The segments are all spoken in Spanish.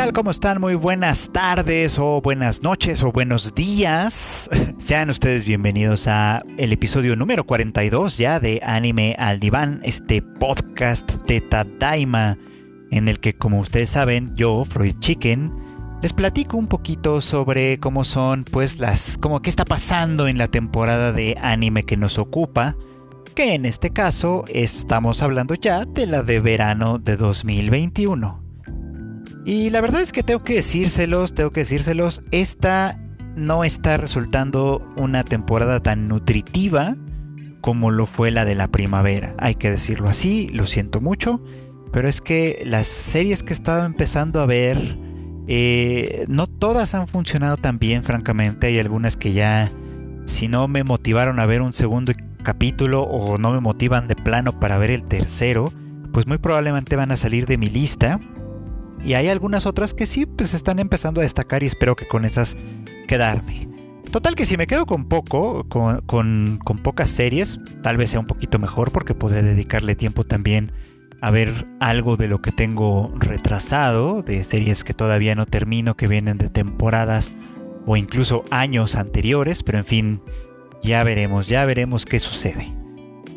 tal? ¿Cómo están? Muy buenas tardes o buenas noches o buenos días. Sean ustedes bienvenidos a el episodio número 42 ya de Anime al Diván, este podcast de Tadaima en el que como ustedes saben, yo, Freud Chicken, les platico un poquito sobre cómo son pues las como qué está pasando en la temporada de anime que nos ocupa, que en este caso estamos hablando ya de la de verano de 2021. Y la verdad es que tengo que decírselos, tengo que decírselos, esta no está resultando una temporada tan nutritiva como lo fue la de la primavera. Hay que decirlo así, lo siento mucho, pero es que las series que he estado empezando a ver, eh, no todas han funcionado tan bien, francamente. Hay algunas que ya, si no me motivaron a ver un segundo capítulo o no me motivan de plano para ver el tercero, pues muy probablemente van a salir de mi lista. Y hay algunas otras que sí, pues están empezando a destacar y espero que con esas quedarme. Total que si me quedo con poco, con, con, pocas series, tal vez sea un poquito mejor porque podré dedicarle tiempo también a ver algo de lo que tengo retrasado, de series que todavía no termino, que vienen de temporadas o incluso años anteriores, pero en fin, ya veremos, ya veremos qué sucede.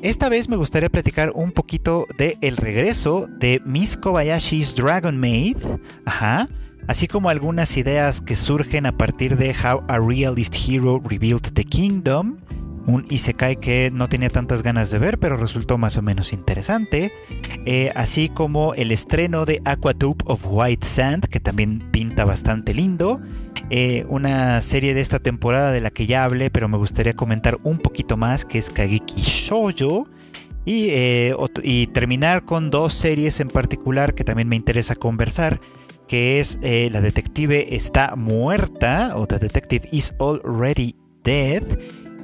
Esta vez me gustaría platicar un poquito de el regreso de Miss Kobayashi's Dragon Maid, ajá, así como algunas ideas que surgen a partir de How a Realist Hero Rebuilt the Kingdom, un Isekai que no tenía tantas ganas de ver, pero resultó más o menos interesante. Eh, así como el estreno de Aquatube of White Sand, que también pinta bastante lindo. Eh, una serie de esta temporada de la que ya hablé, pero me gustaría comentar un poquito más, que es Kageki Shoujo. Y, eh, terminar con dos series en particular que también me interesa conversar, que es La Detective está muerta, o The Detective is already dead.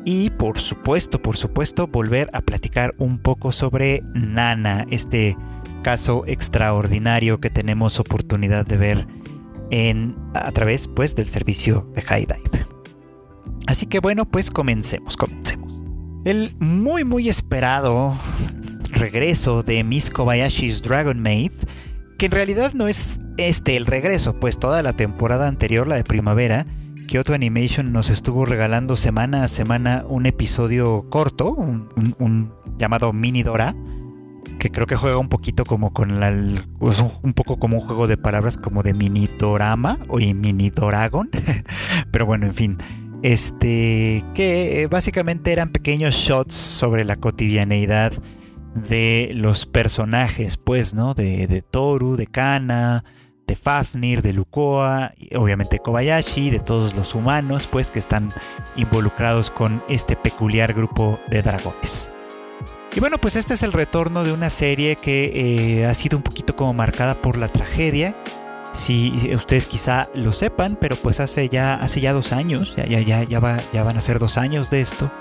Y por supuesto, por supuesto, volver a platicar un poco sobre Nana, este caso extraordinario que tenemos oportunidad de ver en, a través pues, del servicio de High Dive. Así que bueno, pues comencemos, comencemos. El muy muy esperado regreso de Miss Kobayashi's Dragon Maid, que en realidad no es este el regreso, pues toda la temporada anterior, la de primavera, Kyoto Animation nos estuvo regalando semana a semana un episodio corto, un llamado Mini Dora, que creo que juega un poquito como con la, un poco como un juego de palabras como de mini dorama o mini doragon, pero bueno, en fin, este que básicamente eran pequeños shots sobre la cotidianeidad de los personajes, pues, ¿no? De, de Toru, de Kana, de Fafnir, de Lukoa, obviamente Kobayashi, de todos los humanos, pues, que están involucrados con este peculiar grupo de dragones. Y bueno, pues este es el retorno de una serie que eh, ha sido un poquito como marcada por la tragedia. Si ustedes quizá lo sepan, pero pues hace ya, hace ya dos años, ya, ya, ya, ya, va, van a ser dos años de esto.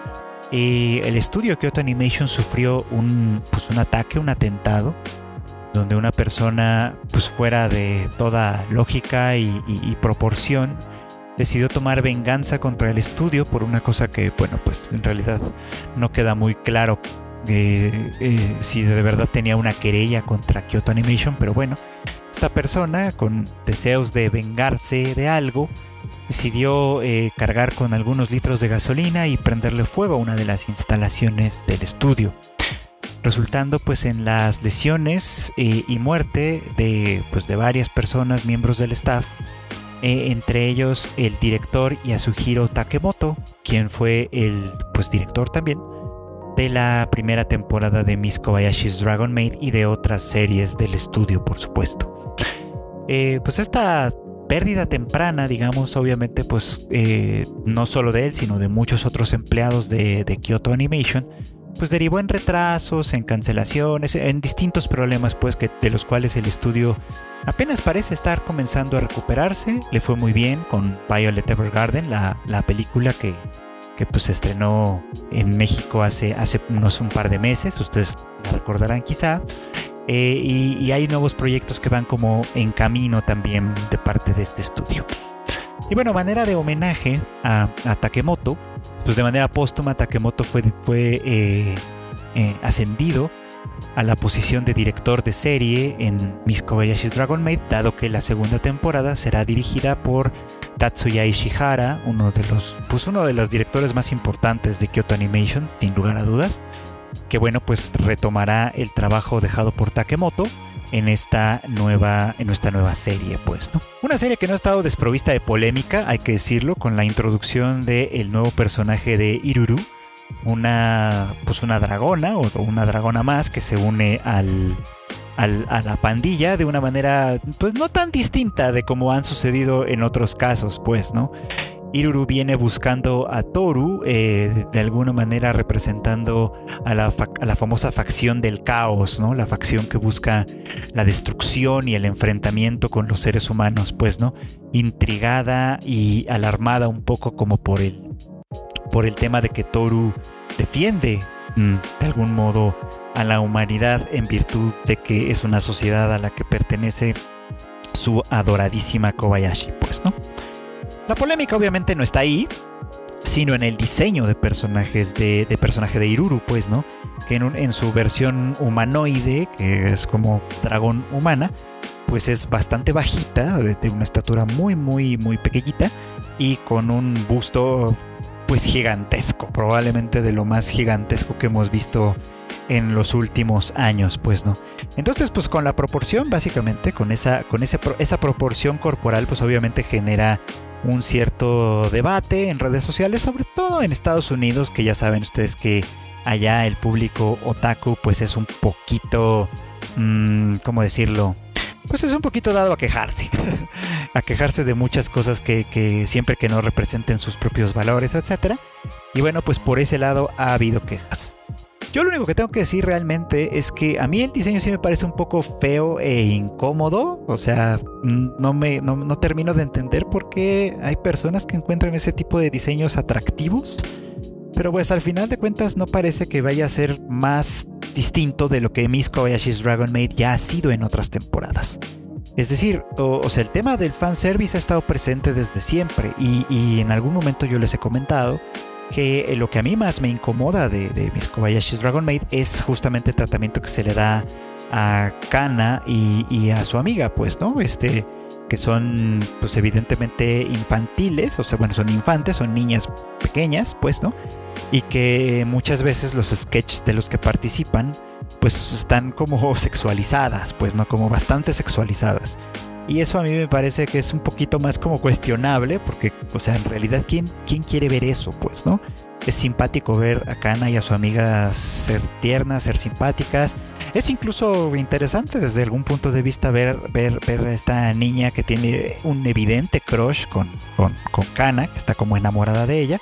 Eh, el estudio Kyoto Animation sufrió un, pues un ataque, un atentado, donde una persona, pues fuera de toda lógica y, proporción, decidió tomar venganza contra el estudio por una cosa que, bueno, pues en realidad no queda muy claro eh, si de verdad tenía una querella contra Kyoto Animation, pero bueno, esta persona con deseos de vengarse de algo decidió eh, cargar con algunos litros de gasolina y prenderle fuego a una de las instalaciones del estudio, resultando pues en las lesiones eh, y muerte de, pues, de varias personas, miembros del staff, entre ellos el director Yasuhiro Takemoto, quien fue el pues, director también de la primera temporada de Miss Kobayashi's Dragon Maid y de otras series del estudio, por supuesto. Eh, pues esta pérdida temprana, digamos, obviamente, pues eh, no solo de él, sino de muchos otros empleados de, Kyoto Animation, pues derivó en retrasos, en cancelaciones, en distintos problemas, pues que de los cuales el estudio apenas parece estar comenzando a recuperarse. Le fue muy bien con Violet Evergarden, la, la película que que pues se estrenó en México hace, hace unos un par de meses, ustedes la recordarán quizá. Eh, y, hay nuevos proyectos que van como en camino también de parte de este estudio. Y bueno, manera de homenaje a, Takemoto, pues de manera póstuma Takemoto fue, eh, eh, ascendido a la posición de director de serie en Miss Kobayashi's Dragon Maid, dado que la segunda temporada será dirigida por Tatsuya Ishihara, uno de los, pues uno de los directores más importantes de Kyoto Animation, sin lugar a dudas, que bueno, pues retomará el trabajo dejado por Takemoto en esta nueva, en nuestra nueva serie, pues, ¿no? Una serie que no ha estado desprovista de polémica, hay que decirlo, con la introducción del nuevo personaje de Iruru, una, pues una dragona o una dragona más que se une al, al, a la pandilla de una manera, pues no tan distinta de como han sucedido en otros casos, pues, ¿no? Iruru viene buscando a Toru, eh, de alguna manera representando a la, a la, famosa facción del caos, ¿no? La facción que busca la destrucción y el enfrentamiento con los seres humanos, pues, ¿no? Intrigada y alarmada un poco como por el, por el tema de que Toru defiende mm, de algún modo a la humanidad en virtud de que es una sociedad a la que pertenece su adoradísima Kobayashi, pues, ¿no? La polémica obviamente no está ahí, sino en el diseño de personajes de, personaje de Iruru, pues, ¿no? Que en, su versión humanoide, que es como dragón humana, pues es bastante bajita, de, una estatura muy, muy, muy pequeñita y con un busto, pues gigantesco, probablemente de lo más gigantesco que hemos visto en los últimos años, pues no. Entonces, pues con la proporción, básicamente, con esa, con ese, esa proporción corporal, pues obviamente genera un cierto debate en redes sociales, sobre todo en Estados Unidos, que ya saben ustedes que allá el público otaku pues es un poquito, mmm, ¿cómo decirlo? Pues es un poquito dado a quejarse, a quejarse de muchas cosas que, que siempre que no representen sus propios valores, etc. Y bueno, pues por ese lado ha habido quejas. Yo lo único que tengo que decir realmente es que a mí el diseño sí me parece un poco feo e incómodo. O sea, no, me, no, termino de entender por qué hay personas que encuentran ese tipo de diseños atractivos. Pero pues al final de cuentas no parece que vaya a ser más distinto de lo que Miss Kobayashi's Dragon Maid ya ha sido en otras temporadas. Es decir, o, sea, el tema del fanservice ha estado presente desde siempre y, y en algún momento yo les he comentado que eh, lo que a mí más me incomoda de, Miss Kobayashi's Dragon Maid es justamente el tratamiento que se le da a Kana y, a su amiga, pues, ¿no? Este, que son, pues, evidentemente infantiles, o sea, bueno, son infantes, son niñas pequeñas, pues, ¿no? Y que muchas veces los sketches de los que participan, pues, están como sexualizadas, pues, ¿no? Como bastante sexualizadas. Y eso a mí me parece que es un poquito más como cuestionable, porque, o sea, en realidad, ¿quién, quién quiere ver eso? Pues, ¿no? Es simpático ver a Kana y a su amiga ser tiernas, ser simpáticas. Es incluso interesante desde algún punto de vista ver, ver, ver a esta niña que tiene un evidente crush con, con, con Kana, que está como enamorada de ella.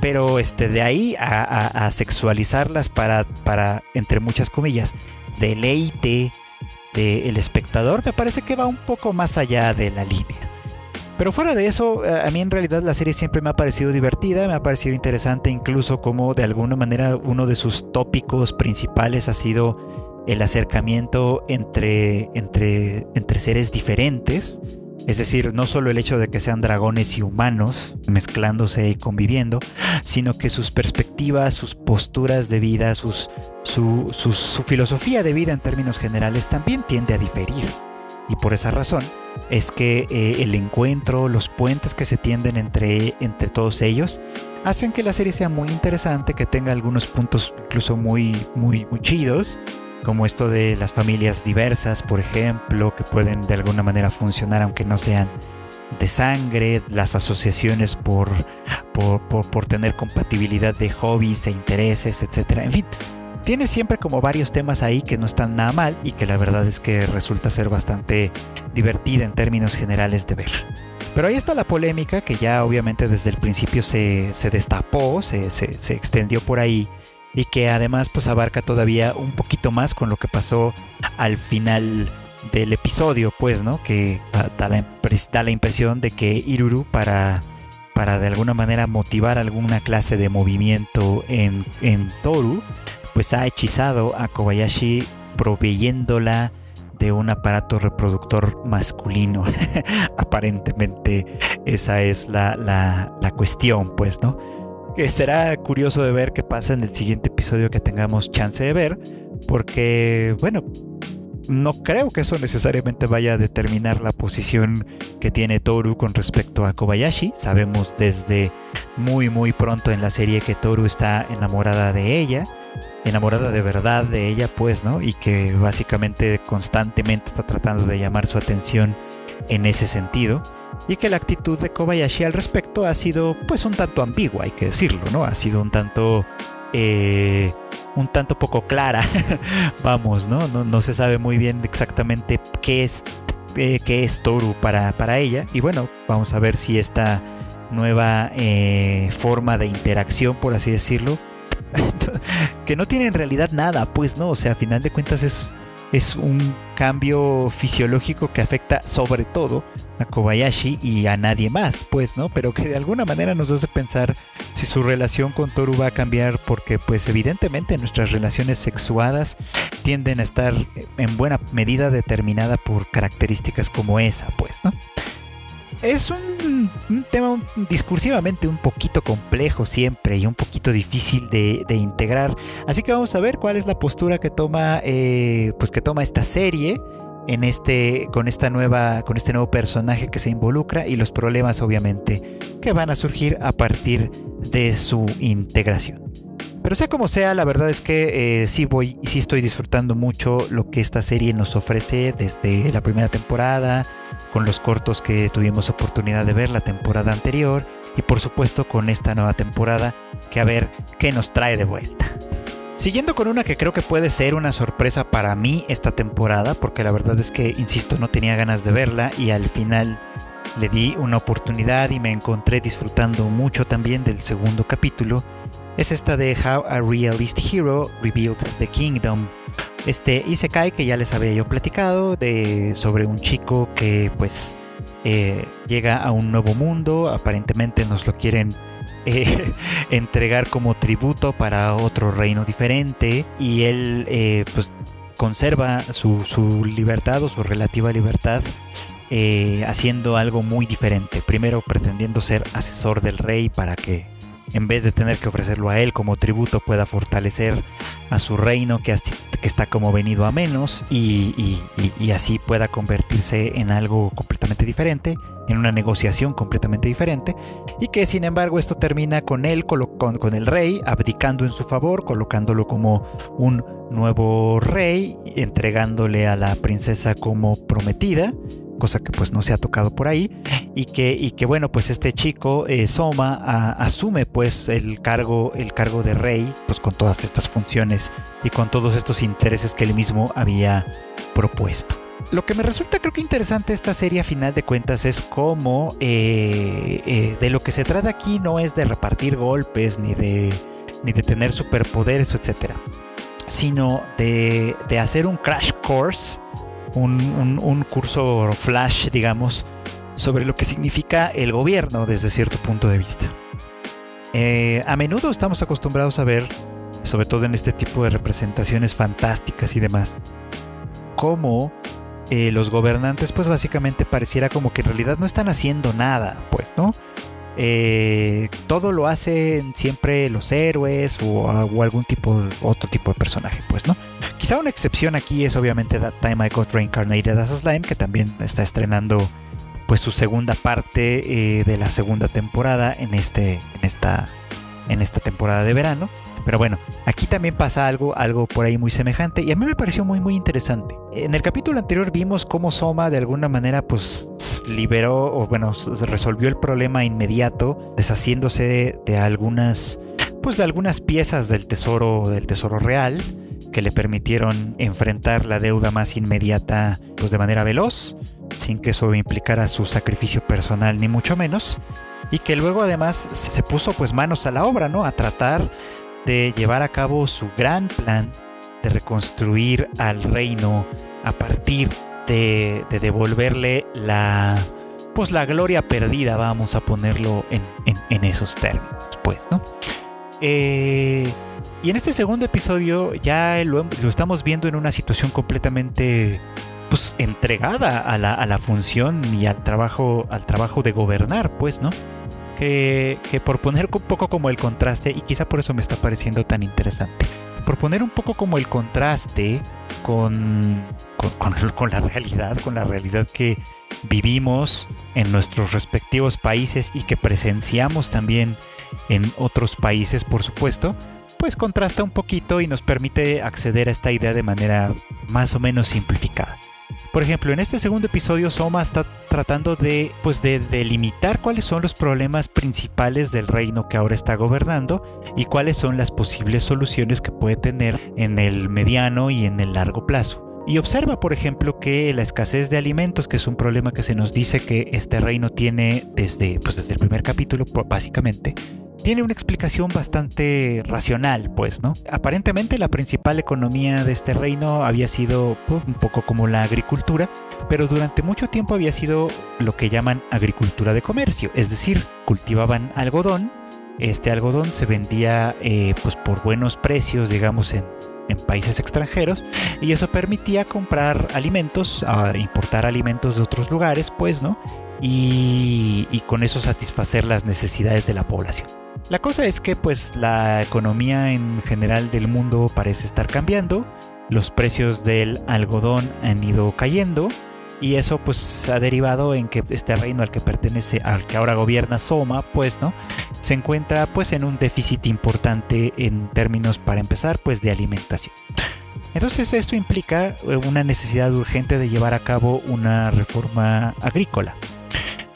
Pero este, de ahí a, a sexualizarlas para, para, entre muchas comillas, deleite el espectador me parece que va un poco más allá de la línea. Pero fuera de eso, eh, a mí en realidad la serie siempre me ha parecido divertida, me ha parecido interesante incluso como de alguna manera uno de sus tópicos principales ha sido el acercamiento entre, entre, entre seres diferentes es decir, no solo el hecho de que sean dragones y humanos mezclándose y conviviendo, sino que sus perspectivas, sus posturas de vida, sus, su, filosofía de vida en términos generales también tiende a diferir. Y por esa razón es que eh, el encuentro, los puentes que se tienden entre, entre todos ellos, hacen que la serie sea muy interesante, que tenga algunos puntos incluso muy, muy, muy chidos como esto de las familias diversas, por ejemplo, que pueden de alguna manera funcionar aunque no sean de sangre, las asociaciones por, por, tener compatibilidad de hobbies e intereses, etc. En fin, tiene siempre como varios temas ahí que no están nada mal y que la verdad es que resulta ser bastante divertida en términos generales de ver. Pero ahí está la polémica que ya obviamente desde el principio se, destapó, se, se extendió por ahí y que además pues abarca todavía un poquito más con lo que pasó al final del episodio, pues, ¿no? Que da la, la impresión de que Iruru para, para de alguna manera motivar alguna clase de movimiento en, en Toru, pues ha hechizado a Kobayashi proveyéndola de un aparato reproductor masculino. Aparentemente esa es la, la, la cuestión, pues, ¿no? Será curioso de ver qué pasa en el siguiente episodio que tengamos chance de ver, porque, bueno, no creo que eso necesariamente vaya a determinar la posición que tiene Toru con respecto a Kobayashi. Sabemos desde muy muy pronto en la serie que Toru está enamorada de ella, enamorada de verdad de ella, pues, ¿no? Y que básicamente constantemente está tratando de llamar su atención en ese sentido. Y que la actitud de Kobayashi al respecto ha sido pues un tanto ambigua, hay que decirlo, ¿no? Ha sido un tanto eh, un tanto poco clara, vamos, ¿no? ¿no? se sabe muy bien exactamente qué es, eh, qué es Toru para, para ella. Y bueno, vamos a ver si esta nueva eh, forma de interacción, por así decirlo, que no tiene en realidad nada, pues no, o sea, a final de cuentas es es un cambio fisiológico que afecta sobre todo a Kobayashi y a nadie más, pues, ¿no? Pero que de alguna manera nos hace pensar si su relación con Toru va a cambiar porque pues evidentemente nuestras relaciones sexuadas tienden a estar en buena medida determinada por características como esa, pues, ¿no? Es un, tema discursivamente un poquito complejo siempre y un poquito difícil de, integrar. Así que vamos a ver cuál es la postura que toma, eh, pues que toma esta serie en este, con esta nueva, con este nuevo personaje que se involucra y los problemas obviamente que van a surgir a partir de su integración. Pero sea como sea, la verdad es que eh, sí voy sí estoy disfrutando mucho lo que esta serie nos ofrece desde la primera temporada, con los cortos que tuvimos oportunidad de ver la temporada anterior y por supuesto con esta nueva temporada que a ver qué nos trae de vuelta. Siguiendo con una que creo que puede ser una sorpresa para mí esta temporada, porque la verdad es que, insisto, no tenía ganas de verla y al final le di una oportunidad y me encontré disfrutando mucho también del segundo capítulo, es esta de How a Realist Hero Rebuilt the Kingdom. Este Isekai que ya les había yo platicado de sobre un chico que pues eh, llega a un nuevo mundo, aparentemente nos lo quieren eh, entregar como tributo para otro reino diferente y él eh, pues conserva su, su, libertad o su relativa libertad haciendo algo muy diferente. Primero pretendiendo ser asesor del rey para que en vez de tener que ofrecerlo a él como tributo, pueda fortalecer a su reino que, está como venido a menos y, así pueda convertirse en algo completamente diferente, en una negociación completamente diferente, y que sin embargo esto termina con él, con, el rey, abdicando en su favor, colocándolo como un nuevo rey, entregándole a la princesa como prometida, cosa que pues no se ha tocado por ahí y que, y que bueno pues este chico eh, Soma asume pues el cargo el cargo de rey pues con todas estas funciones y con todos estos intereses que él mismo había propuesto. Lo que me resulta creo que interesante esta serie a final de cuentas es cómo eh, eh, de lo que se trata aquí no es de repartir golpes ni de ni de tener superpoderes etcétera sino de, de hacer un crash course un, curso flash, digamos, sobre lo que significa el gobierno desde cierto punto de vista. Eh, a menudo estamos acostumbrados a ver, sobre todo en este tipo de representaciones fantásticas y demás, cómo eh, los gobernantes pues básicamente pareciera como que en realidad no están haciendo nada, pues, ¿no? Eh, todo lo hacen siempre los héroes o, algún tipo otro tipo de personaje, pues, ¿no? Quizá una excepción aquí es obviamente That Time I Got Reincarnated as a Slime, que también está estrenando pues su segunda parte eh, de la segunda temporada en este en esta en esta temporada de verano. Pero bueno, aquí también pasa algo, algo por ahí muy semejante y a mí me pareció muy muy interesante. En el capítulo anterior vimos cómo Soma de alguna manera pues liberó o bueno, resolvió el problema inmediato deshaciéndose de, algunas pues de algunas piezas del tesoro del tesoro real que le permitieron enfrentar la deuda más inmediata pues de manera veloz, sin que eso implicara su sacrificio personal ni mucho menos, y que luego además se puso pues manos a la obra, ¿no? A tratar de llevar a cabo su gran plan de reconstruir al reino a partir de, devolverle la pues la gloria perdida, vamos a ponerlo en, esos términos, pues, ¿no? Eh, y en este segundo episodio ya lo, estamos viendo en una situación completamente pues entregada a la, a la, función y al trabajo, al trabajo de gobernar, pues, ¿no? Que, por poner un poco como el contraste, y quizá por eso me está pareciendo tan interesante, por poner un poco como el contraste con, con, la realidad, con la realidad que vivimos en nuestros respectivos países y que presenciamos también en otros países, por supuesto, pues contrasta un poquito y nos permite acceder a esta idea de manera más o menos simplificada. Por ejemplo, en este segundo episodio Soma está tratando de pues de delimitar cuáles son los problemas principales del reino que ahora está gobernando y cuáles son las posibles soluciones que puede tener en el mediano y en el largo plazo. Y observa, por ejemplo, que la escasez de alimentos, que es un problema que se nos dice que este reino tiene desde, pues desde el primer capítulo, básicamente, tiene una explicación bastante racional, pues, ¿no? Aparentemente la principal economía de este reino había sido pues, un poco como la agricultura, pero durante mucho tiempo había sido lo que llaman agricultura de comercio, es decir, cultivaban algodón, este algodón se vendía eh, pues por buenos precios, digamos, en, países extranjeros y eso permitía comprar alimentos, importar alimentos de otros lugares, pues, ¿no? y con eso satisfacer las necesidades de la población. La cosa es que pues la economía en general del mundo parece estar cambiando, los precios del algodón han ido cayendo y eso pues ha derivado en que este reino al que pertenece, al que ahora gobierna Soma, pues, ¿no? Se encuentra pues en un déficit importante en términos para empezar pues de alimentación. Entonces esto implica eh, una necesidad urgente de llevar a cabo una reforma agrícola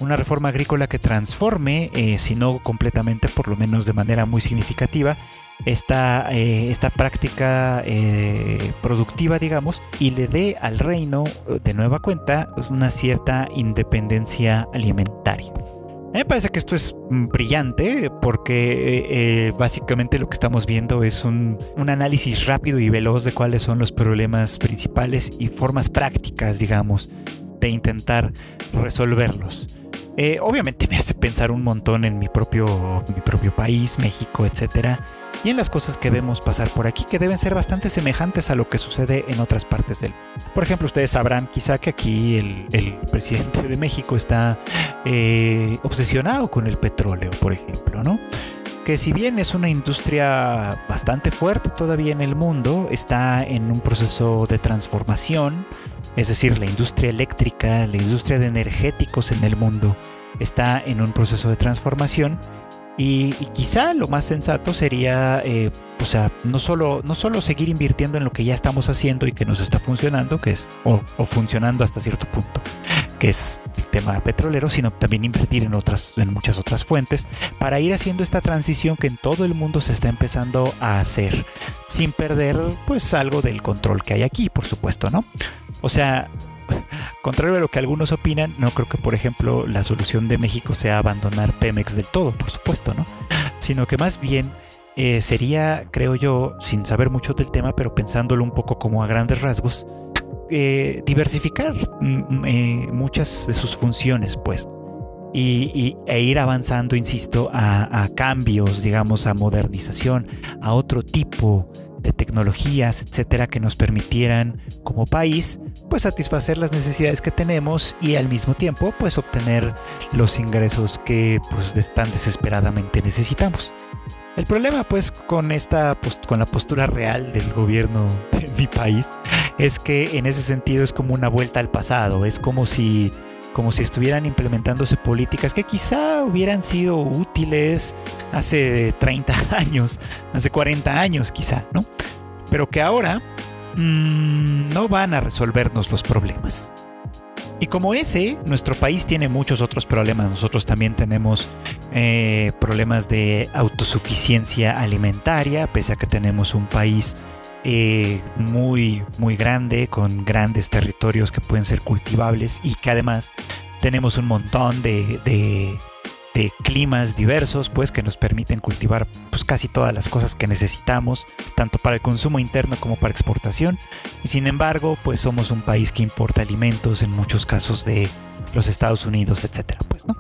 una reforma agrícola que transforme, eh, si no completamente, por lo menos de manera muy significativa, esta, eh, esta práctica eh, productiva, digamos, y le dé al reino de nueva cuenta una cierta independencia alimentaria. A mí me parece que esto es mm, brillante porque básicamente lo que estamos viendo es un, un, análisis rápido y veloz de cuáles son los problemas principales y formas prácticas, digamos, de intentar resolverlos. Eh, obviamente me hace pensar un montón en mi propio, mi propio país, México, etcétera, y en las cosas que vemos pasar por aquí que deben ser bastante semejantes a lo que sucede en otras partes del Por ejemplo, ustedes sabrán quizá que aquí el, presidente de México está eh, obsesionado con el petróleo, por ejemplo, ¿no? que si bien es una industria bastante fuerte todavía en el mundo, está en un proceso de transformación, es decir, la industria eléctrica, la industria de energéticos en el mundo está en un proceso de transformación y, quizá lo más sensato sería, eh, o sea, no solo, no solo seguir invirtiendo en lo que ya estamos haciendo y que nos está funcionando, que es, o, funcionando hasta cierto punto, que es tema petrolero, sino también invertir en otras, en muchas otras fuentes, para ir haciendo esta transición que en todo el mundo se está empezando a hacer, sin perder pues algo del control que hay aquí, por supuesto, ¿no? O sea, contrario a lo que algunos opinan, no creo que, por ejemplo, la solución de México sea abandonar Pemex del todo, por supuesto, ¿no? Sino que más bien eh, sería, creo yo, sin saber mucho del tema, pero pensándolo un poco como a grandes rasgos, eh, diversificar mm, mm, eh, muchas de sus funciones, pues. Y, e ir avanzando, insisto, a, cambios, digamos, a modernización, a otro tipo de tecnologías, etcétera, que nos permitieran como país pues satisfacer las necesidades que tenemos y al mismo tiempo pues obtener los ingresos que pues tan desesperadamente necesitamos. El problema pues con esta con la postura real del gobierno de mi país es que en ese sentido es como una vuelta al pasado, es como si como si estuvieran implementándose políticas que quizá hubieran sido útiles hace 30 años, hace 40 años quizá, ¿no? Pero que ahora mmm, no van a resolvernos los problemas. Y como ese, nuestro país tiene muchos otros problemas. Nosotros también tenemos eh, problemas de autosuficiencia alimentaria, pese a que tenemos un país eh, muy, muy grande, con grandes territorios que pueden ser cultivables y que además tenemos un montón de, de, climas diversos, pues que nos permiten cultivar pues, casi todas las cosas que necesitamos, tanto para el consumo interno como para exportación. Y sin embargo, pues somos un país que importa alimentos en muchos casos de los Estados Unidos, etcétera, pues, ¿no?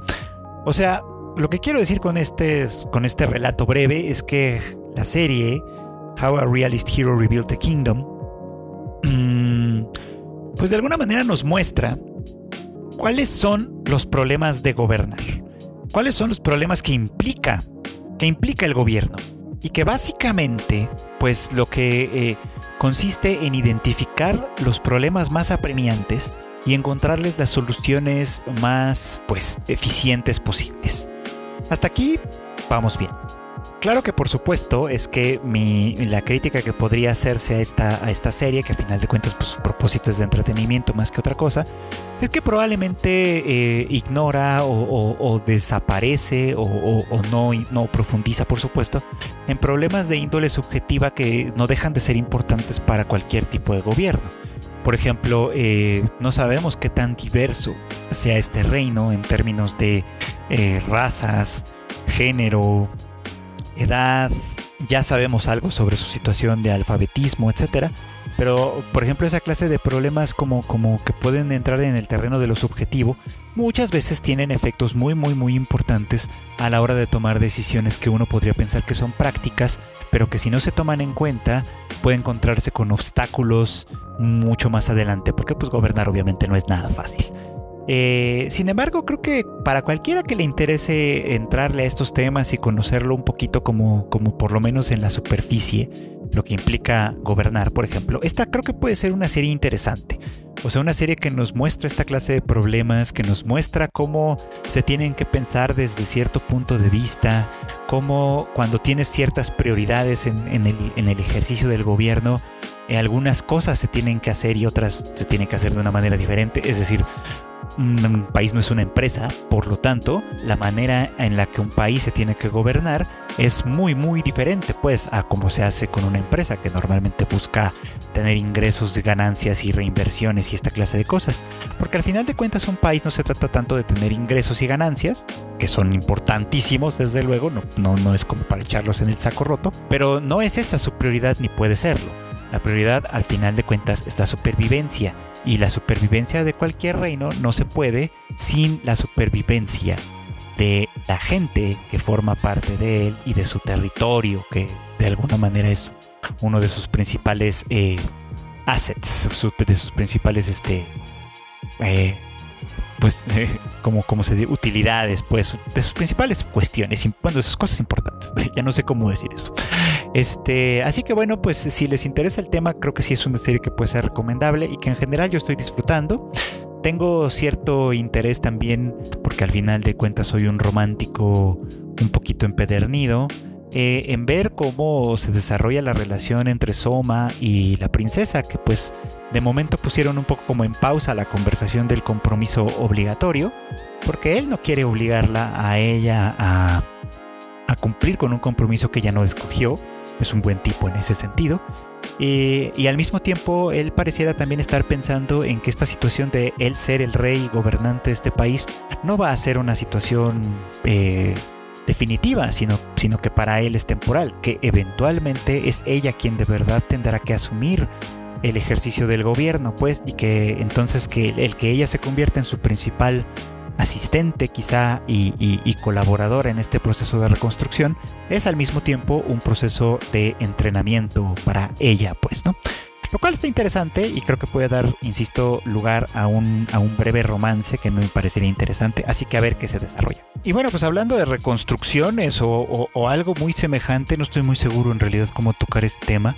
O sea, lo que quiero decir con este, con este relato breve es que la serie How a Realist Hero Rebuilt a Kingdom, mm, pues de alguna manera nos muestra cuáles son los problemas de gobernar, cuáles son los problemas que implica, que implica el gobierno. y que básicamente pues lo que eh, consiste en identificar los problemas más apremiantes y encontrarles las soluciones más pues eficientes posibles. Hasta aquí vamos bien. Claro que por supuesto es que mi, la crítica que podría hacerse a esta, a esta serie, que a final de cuentas pues, su propósito es de entretenimiento más que otra cosa, es que probablemente eh, ignora o, desaparece o, no, no profundiza, por supuesto, en problemas de índole subjetiva que no dejan de ser importantes para cualquier tipo de gobierno. Por ejemplo, eh, no sabemos qué tan diverso sea este reino en términos de eh, razas, género, edad, ya sabemos algo sobre su situación de alfabetismo, etcétera. Pero, por ejemplo, esa clase de problemas como, como que pueden entrar en el terreno de lo subjetivo, muchas veces tienen efectos muy, muy, muy importantes a la hora de tomar decisiones que uno podría pensar que son prácticas, pero que si no se toman en cuenta, puede encontrarse con obstáculos mucho más adelante, porque pues gobernar obviamente no es nada fácil. Eh, sin embargo, creo que para cualquiera que le interese entrarle a estos temas y conocerlo un poquito como, como por lo menos en la superficie, lo que implica gobernar, por ejemplo, esta creo que puede ser una serie interesante. O sea, una serie que nos muestra esta clase de problemas, que nos muestra cómo se tienen que pensar desde cierto punto de vista, cómo cuando tienes ciertas prioridades en, el, ejercicio del gobierno, eh, algunas cosas se tienen que hacer y otras se tienen que hacer de una manera diferente. Es decir, un país no es una empresa, por lo tanto, la manera en la que un país se tiene que gobernar es muy muy diferente pues a como se hace con una empresa que normalmente busca tener ingresos, ganancias y reinversiones y esta clase de cosas. Porque al final de cuentas un país no se trata tanto de tener ingresos y ganancias, que son importantísimos desde luego, no, no, no es como para echarlos en el saco roto, pero no es esa su prioridad ni puede serlo. La prioridad al final de cuentas es la supervivencia y la supervivencia de cualquier reino no se puede sin la supervivencia de la gente que forma parte de él y de su territorio, que de alguna manera es uno de sus principales eh, assets, de sus principales este, eh, pues, como, como se dice, utilidades, pues, de sus principales cuestiones, bueno, de sus cosas importantes. ya no sé cómo decir eso. Este, así que bueno, pues si les interesa el tema, creo que sí es una serie que puede ser recomendable y que en general yo estoy disfrutando. Tengo cierto interés también, porque al final de cuentas soy un romántico un poquito empedernido, eh, en ver cómo se desarrolla la relación entre Soma y la princesa, que pues de momento pusieron un poco como en pausa la conversación del compromiso obligatorio, porque él no quiere obligarla a ella a, a cumplir con un compromiso que ella no escogió, es un buen tipo en ese sentido. Eh, y al mismo tiempo él pareciera también estar pensando en que esta situación de él ser el rey gobernante de este país no va a ser una situación eh, definitiva, sino, sino que para él es temporal, que eventualmente es ella quien de verdad tendrá que asumir el ejercicio del gobierno, pues, y que entonces que el que ella se convierta en su principal asistente quizá y, y, colaboradora en este proceso de reconstrucción es al mismo tiempo un proceso de entrenamiento para ella, pues, ¿no? Lo cual está interesante y creo que puede dar, insisto, lugar a un, a un breve romance que me parecería interesante, así que a ver qué se desarrolla. Y bueno, pues hablando de reconstrucciones o, o, algo muy semejante, no estoy muy seguro en realidad cómo tocar este tema.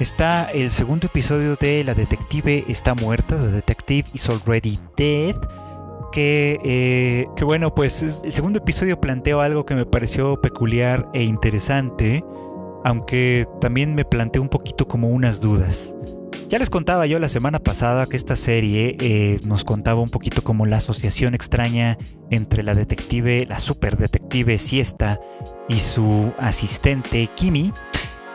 Está el segundo episodio de La Detective está muerta, The Detective is Already Dead. Que, eh, bueno, pues el segundo episodio planteó algo que me pareció peculiar e interesante aunque también me planteé un poquito como unas dudas. Ya les contaba yo la semana pasada que esta serie eh, nos contaba un poquito como la asociación extraña entre la detective, la super detective Siesta y su asistente Kimi,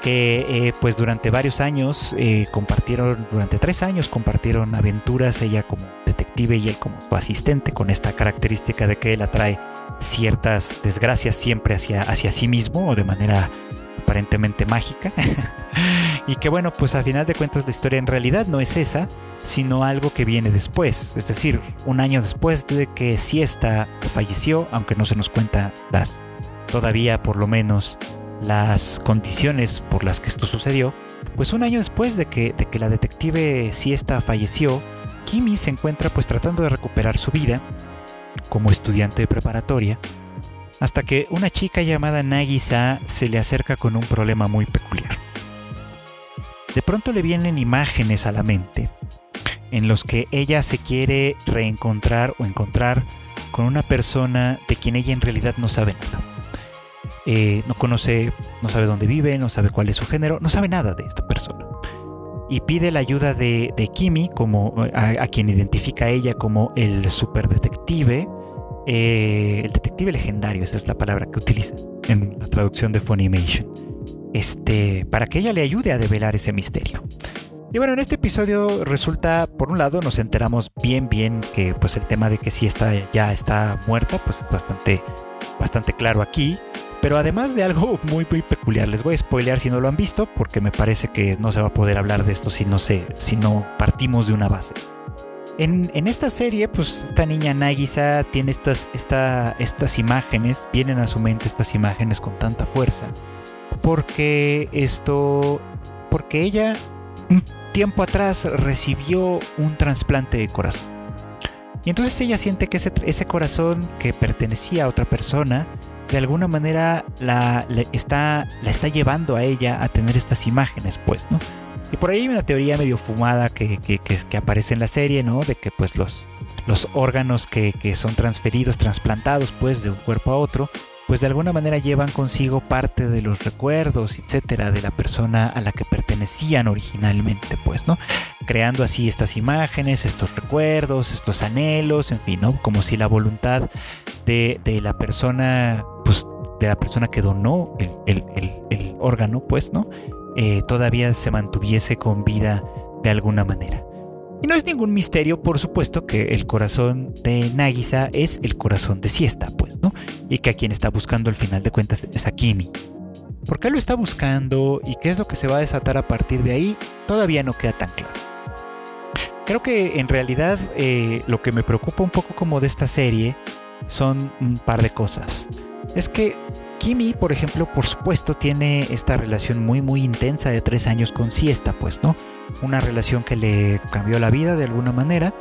que eh, pues durante varios años eh, compartieron, durante tres años compartieron aventuras, ella como detective y él como su asistente, con esta característica de que él atrae ciertas desgracias siempre hacia, hacia sí mismo o de manera aparentemente mágica. y que bueno, pues a final de cuentas la historia en realidad no es esa, sino algo que viene después. Es decir, un año después de que Siesta falleció, aunque no se nos cuenta las todavía por lo menos las condiciones por las que esto sucedió, pues un año después de que, de que la detective Siesta falleció, Kimi se encuentra pues tratando de recuperar su vida como estudiante de preparatoria hasta que una chica llamada Nagisa se le acerca con un problema muy peculiar. De pronto le vienen imágenes a la mente en los que ella se quiere reencontrar o encontrar con una persona de quien ella en realidad no sabe nada. Eh, no conoce, no sabe dónde vive, no sabe cuál es su género, no sabe nada de esta persona. Y pide la ayuda de, Kimi, como, a, quien identifica a ella como el superdetective, eh, el detective legendario, esa es la palabra que utiliza en la traducción de Funimation, este, para que ella le ayude a develar ese misterio. Y bueno, en este episodio resulta, por un lado, nos enteramos bien, bien que pues el tema de que si está, ya está muerta, pues es bastante, bastante claro aquí. Pero además de algo muy muy peculiar, les voy a spoilear si no lo han visto, porque me parece que no se va a poder hablar de esto si no, se, si no partimos de una base. En, esta serie, pues esta niña Nagisa tiene estas, estas imágenes, vienen a su mente estas imágenes con tanta fuerza, porque esto, porque ella un tiempo atrás recibió un trasplante de corazón. Y entonces ella siente que ese, ese corazón que pertenecía a otra persona de alguna manera la, está, la está llevando a ella a tener estas imágenes, pues, ¿no? Y por ahí hay una teoría medio fumada que, que, que, aparece en la serie, ¿no? De que pues los, los órganos que, son transferidos, trasplantados, pues, de un cuerpo a otro, pues de alguna manera llevan consigo parte de los recuerdos, etcétera, de la persona a la que pertenecían originalmente, pues, ¿no? Creando así estas imágenes, estos recuerdos, estos anhelos, en fin, ¿no? Como si la voluntad de, de la persona pues, de la persona que donó el, órgano, pues, ¿no? Eh, todavía se mantuviese con vida de alguna manera. Y no es ningún misterio, por supuesto, que el corazón de Nagisa es el corazón de Siesta, pues, ¿no? Y que a quien está buscando al final de cuentas es a Kimi. ¿Por qué lo está buscando y qué es lo que se va a desatar a partir de ahí? Todavía no queda tan claro. Creo que en realidad eh, lo que me preocupa un poco como de esta serie son un par de cosas es que Kimi, por ejemplo, por supuesto, tiene esta relación muy, muy intensa de tres años con Siesta, pues, ¿no? Una relación que le cambió la vida de alguna manera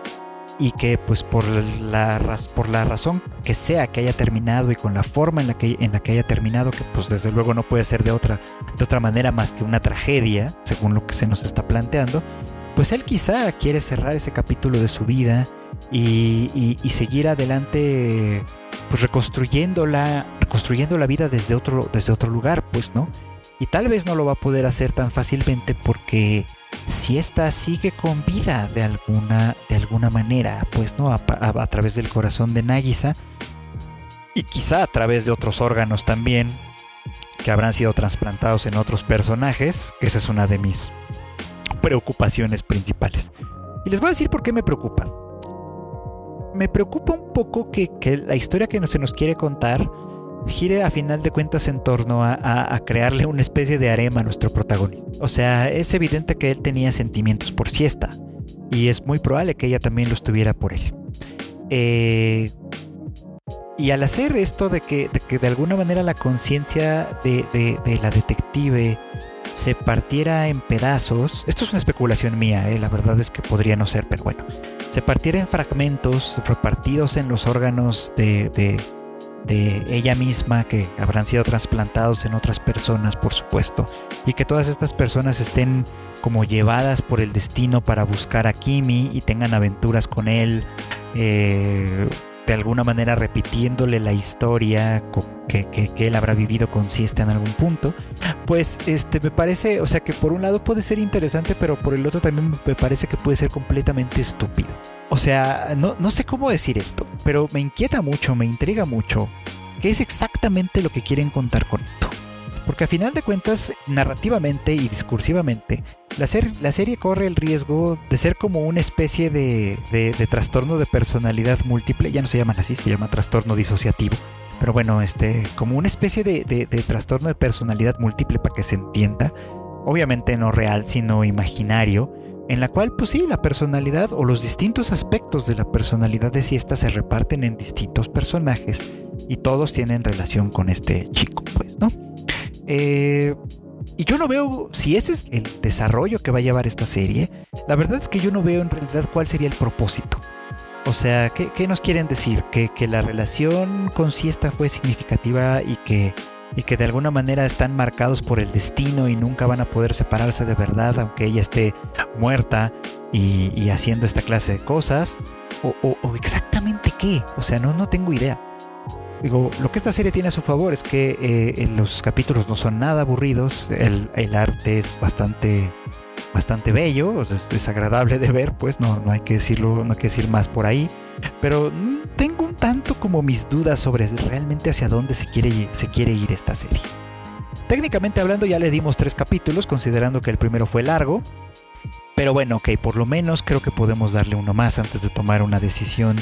y que, pues, por la, por la razón que sea que haya terminado y con la forma en la que, en la que haya terminado, que, pues, desde luego no puede ser de otra, de otra manera más que una tragedia, según lo que se nos está planteando, pues él quizá quiere cerrar ese capítulo de su vida y, seguir adelante pues reconstruyendo la, reconstruyendo la vida desde otro, desde otro lugar, pues, ¿no? Y tal vez no lo va a poder hacer tan fácilmente porque si esta sigue con vida de alguna, de alguna manera, pues, ¿no? A, través del corazón de Nagisa y quizá a través de otros órganos también que habrán sido trasplantados en otros personajes, que esa es una de mis preocupaciones principales. Y les voy a decir por qué me preocupa me preocupa un poco que, la historia que se nos quiere contar gire a final de cuentas en torno a, crearle una especie de harema a nuestro protagonista. O sea, es evidente que él tenía sentimientos por siesta y es muy probable que ella también los tuviera por él. Eh, y al hacer esto de que de, alguna manera la conciencia de, de, la detective se partiera en pedazos, esto es una especulación mía, eh, la verdad es que podría no ser, pero bueno, se partiera en fragmentos repartidos en los órganos de, de, ella misma que habrán sido trasplantados en otras personas, por supuesto, y que todas estas personas estén como llevadas por el destino para buscar a Kimi y tengan aventuras con él. Eh, de alguna manera repitiéndole la historia que, él habrá vivido con Siesta en algún punto, pues este me parece, o sea que por un lado puede ser interesante, pero por el otro también me parece que puede ser completamente estúpido. O sea, no, no sé cómo decir esto, pero me inquieta mucho, me intriga mucho, qué es exactamente lo que quieren contar con esto. Porque a final de cuentas, narrativamente y discursivamente, la, serie corre el riesgo de ser como una especie de, trastorno de personalidad múltiple, ya no se llaman así, se llama trastorno disociativo. Pero bueno, este, como una especie de, de trastorno de personalidad múltiple para que se entienda, obviamente no real, sino imaginario, en la cual, pues sí, la personalidad o los distintos aspectos de la personalidad de Siesta se reparten en distintos personajes y todos tienen relación con este chico, pues, ¿no? Eh, y yo no veo, si ese es el desarrollo que va a llevar esta serie, la verdad es que yo no veo en realidad cuál sería el propósito. O sea, ¿qué, nos quieren decir? ¿Que, ¿Que, la relación con Siesta fue significativa y que, y que de alguna manera están marcados por el destino y nunca van a poder separarse de verdad, aunque ella esté muerta y, haciendo esta clase de cosas. O, exactamente qué. O sea, no, no tengo idea. Digo, lo que esta serie tiene a su favor es que eh, los capítulos no son nada aburridos, el, el arte es bastante bastante bello, es, agradable de ver, pues no, no hay que decirlo, no hay que decir más por ahí, pero tengo un tanto como mis dudas sobre realmente hacia dónde se quiere, se quiere ir esta serie. Técnicamente hablando ya le dimos tres capítulos, considerando que el primero fue largo, pero bueno, ok, por lo menos creo que podemos darle uno más antes de tomar una decisión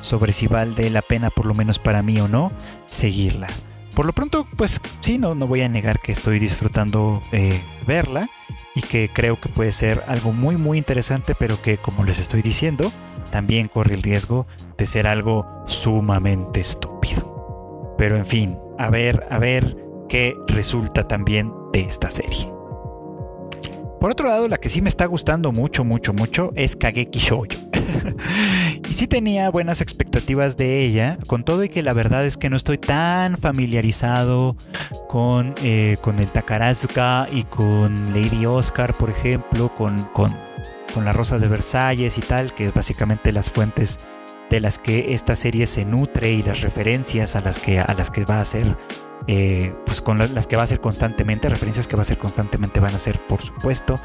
sobre si vale la pena, por lo menos para mí o no, seguirla. Por lo pronto, pues sí, no, no voy a negar que estoy disfrutando eh, verla y que creo que puede ser algo muy muy interesante, pero que como les estoy diciendo, también corre el riesgo de ser algo sumamente estúpido. Pero en fin, a ver, a ver qué resulta también de esta serie. Por otro lado, la que sí me está gustando mucho, mucho, mucho es Kageki Shoujo. y sí tenía buenas expectativas de ella, con todo y que la verdad es que no estoy tan familiarizado con, eh, con el Takarazuka y con Lady Oscar, por ejemplo, con, con, con La Rosa de Versalles y tal, que es básicamente las fuentes de las que esta serie se nutre y las referencias a las que, a las que va a ser eh, pues con las que va a ser constantemente, referencias que va a ser constantemente van a ser, por supuesto,